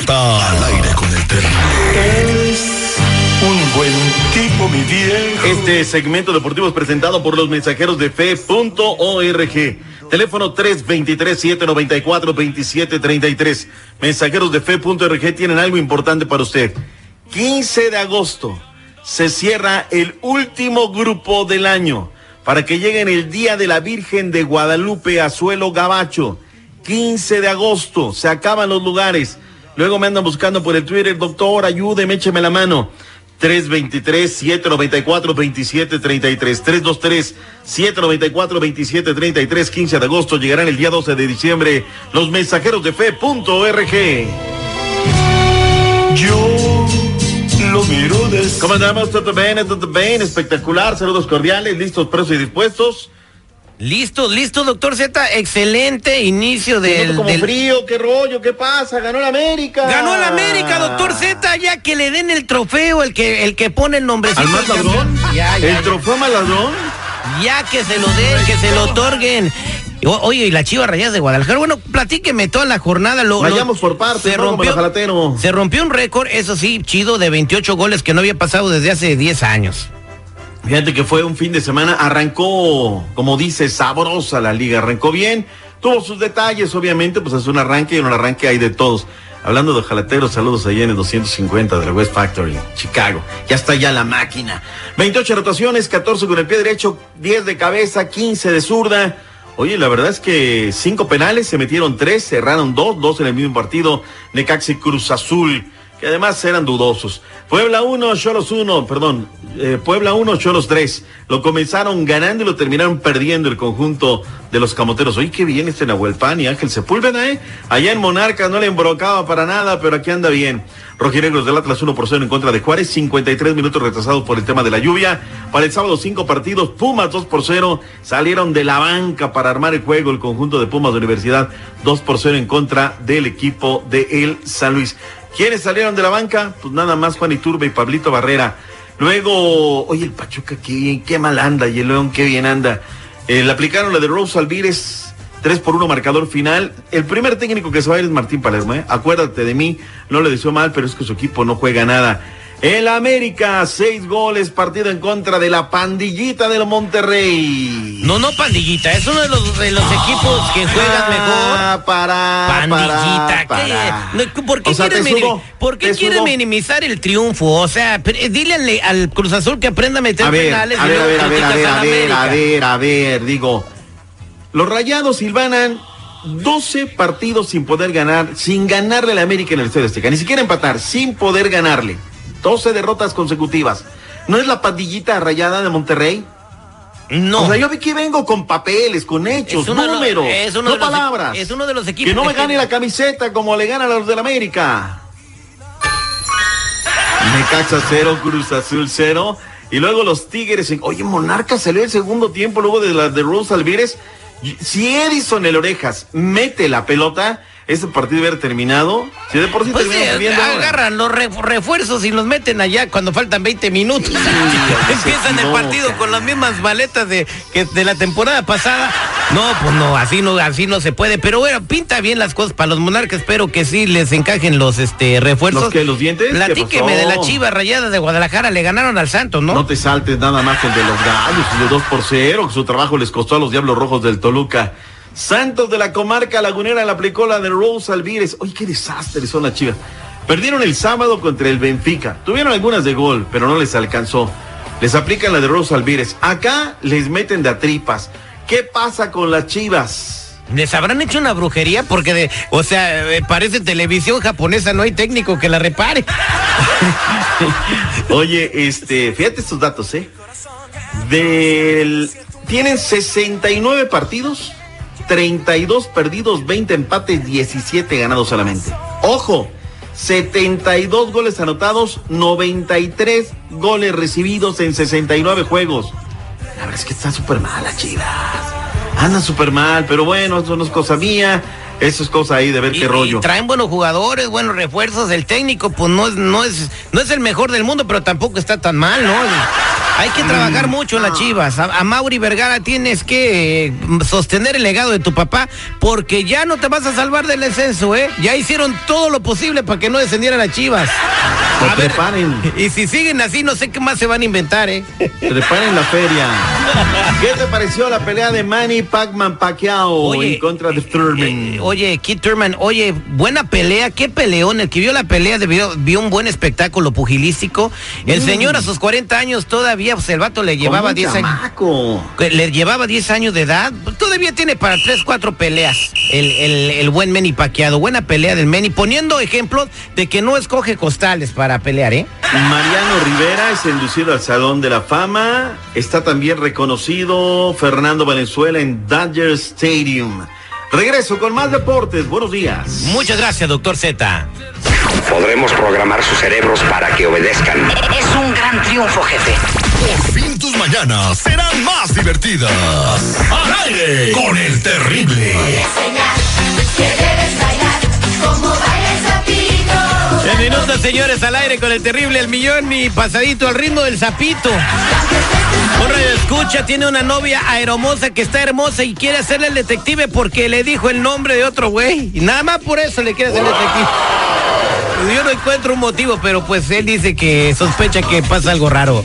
Z. Al aire con el terrible. Un buen tipo, mi viejo. Este segmento deportivo es presentado por los mensajeros de fe.org. Teléfono 323-794-2733. Mensajeros de fe.org tienen algo importante para usted. 15 de agosto se cierra el último grupo del año para que lleguen el Día de la Virgen de Guadalupe a Suelo Gabacho. 15 de agosto, se acaban los lugares. Luego me andan buscando por el Twitter, doctor, ayúdeme, écheme la mano. 323-794-2733. 323-794-2733. 15 de agosto llegarán el día 12 de diciembre los mensajeros de fe.org. Yo lo miro desde. ¿Cómo andamos? ¿Todo bien? ¿Todo bien? Espectacular. Saludos cordiales, listos, presos y dispuestos. Listo, listo, doctor Z. Excelente inicio del. Como del- frío, qué rollo, qué pasa, ganó la América. Ganó el América, doctor Z, ya que le den el trofeo, el que, el que pone el nombrecito. ¿Al más ladrón? Ya, ya, ¿El ya. trofeo más ladrón? Ya que se lo den, que se lo otorguen. O- Oye, y la Chiva Rayas de Guadalajara, bueno, platíqueme toda la jornada. Lo, lo- Vayamos por partes, se ¿no? Como rompió, el jalatero. se rompió un récord, eso sí, chido, de 28 goles que no había pasado desde hace 10 años. Fíjate que fue un fin de semana, arrancó, como dice, sabrosa la liga, arrancó bien, tuvo sus detalles, obviamente, pues es un arranque y en un arranque hay de todos. Hablando de jalateros, saludos allá en el 250 de la West Factory, Chicago. Ya está ya la máquina. 28 rotaciones, 14 con el pie derecho, 10 de cabeza, 15 de zurda. Oye, la verdad es que cinco penales, se metieron tres, cerraron dos, dos en el mismo partido, Necaxi Cruz Azul, que además eran dudosos. Puebla 1, Cholos 1, perdón, eh, Puebla 1, Cholos 3. Lo comenzaron ganando y lo terminaron perdiendo el conjunto de los camoteros. Oye, qué bien este Nahuelpan y Ángel Sepúlveda, ¿eh? Allá en Monarcas no le embrocaba para nada, pero aquí anda bien. Rojinegros del Atlas 1 por 0 en contra de Juárez, 53 minutos retrasados por el tema de la lluvia. Para el sábado, cinco partidos, Pumas 2 por 0, salieron de la banca para armar el juego el conjunto de Pumas de Universidad, 2 por 0 en contra del equipo de El San Luis. ¿Quiénes salieron de la banca? Pues nada más Juan Iturbe y Pablito Barrera. Luego, oye, el Pachuca, qué qué mal anda, y el León, qué bien anda. Eh, le aplicaron la de Rose Alvírez, 3 por 1 marcador final. El primer técnico que se va a ir es Martín Palermo, ¿eh? Acuérdate de mí, no le deseo mal, pero es que su equipo no juega nada. El América, seis goles, partido en contra de la pandillita del Monterrey. No, no, pandillita, es uno de los, de los equipos que juegan mejor. Ah, para, Pandillita, para, ¿qué? para. ¿por qué O sea, subo, por qué subo. minimizar el triunfo? O sea, dile al, al Cruz Azul que aprenda a meter A ver, penales. a ver, a ver, a ver, a ver, al a ver, a ver, a ver, digo. Los rayados silvanan 12 partidos sin poder ganar, sin ganarle a la América en el Estadio Azteca, ni siquiera empatar, sin poder ganarle. 12 derrotas consecutivas. ¿No es la pandillita rayada de Monterrey? No. O sea, yo vi que vengo con papeles, con hechos, números, es no los palabras. es uno de los equipos Que no me gane la camiseta como le ganan a los del América. Necaxa cero, Cruz Azul cero. Y luego los Tigres. en- Oye, Monarca salió el segundo tiempo luego de la de Rose Alvírez. Si Edison el Orejas mete la pelota, ese partido hubiera terminado. Si de por sí Pues sí, termina perdiendo ahora. agarran los re- refuerzos y los meten allá cuando faltan 20 minutos. Empiezan el partido con las mismas maletas de, que de la temporada pasada. No, pues no, así no, así no se puede. Pero bueno, pinta bien las cosas para los monarcas. Espero que sí les encajen los este refuerzos. ¿Los qué, los dientes? ¿Qué Platíqueme de la chiva rayada de Guadalajara. Le ganaron al Santos, ¿no? No te saltes nada más el de los gallos, el de 2 por 0, que su trabajo les costó a los Diablos Rojos del Toluca. Santos de la comarca lagunera le aplicó la de Rose Alvírez. Oye, qué desastre son las chivas. Perdieron el sábado contra el Benfica. Tuvieron algunas de gol, pero no les alcanzó. Les aplican la de Rose Alvírez. Acá les meten de a tripas. ¿Qué pasa con las chivas? ¿Les habrán hecho una brujería? Porque, de, o sea, eh, parece televisión japonesa, no hay técnico que la repare. Oye, este, fíjate estos datos, ¿eh? Del, tienen 69 partidos, 32 perdidos, 20 empates, 17 ganados solamente. Ojo, 72 goles anotados, 93 goles recibidos en 69 juegos. La verdad es que está súper mal la Chivas. Anda súper mal, pero bueno, eso no es cosa mía. Eso es cosa ahí de ver Y- qué rollo. y traen buenos jugadores, buenos refuerzos. El técnico, pues no es, no es, no es el mejor del mundo, pero tampoco está tan mal, ¿no? Hay que trabajar mucho en las Chivas. A, a Mauri Vergara tienes que eh, sostener el legado de tu papá, porque ya no te vas a salvar del descenso, ¿eh? Ya hicieron todo lo posible para que no descendieran las Chivas. Pues ver, y si siguen así, no sé qué más se van a inventar, ¿eh? Preparen la feria. ¿Qué te pareció la pelea de Manny Pacman Pacquiao en contra de Thurman? eh, oye, Keith Thurman, oye, buena pelea, qué peleón. El que vio la pelea debió- vio un buen espectáculo pugilístico. El señor a sus 40 años todavía, pues el vato le llevaba Como un 10 años. Le llevaba 10 años de edad. Todavía tiene para 3, 4 peleas. El, el, el buen Manny Pacquiao. Buena pelea del Manny. Poniendo ejemplos de que no escoge costales para pelear, ¿eh? Mariano Rivera es inducido al Salón de la Fama. Está también reconocido Fernando Valenzuela en Dodger Stadium. Regreso con más deportes. Buenos días. Muchas gracias, doctor Z. Podremos programar sus cerebros para que obedezcan. Es un gran triunfo, jefe. Por fin tus mañanas serán más divertidas. Con el terrible. En minutos, señores, al aire con el terrible El Millón y pasadito al ritmo del sapito. Un escucha, tiene una novia aeromosa que está hermosa y quiere hacerle el detective porque le dijo el nombre de otro güey. Y nada más por eso le quiere hacer el detective. Yo no encuentro un motivo, pero pues él dice que sospecha que pasa algo raro.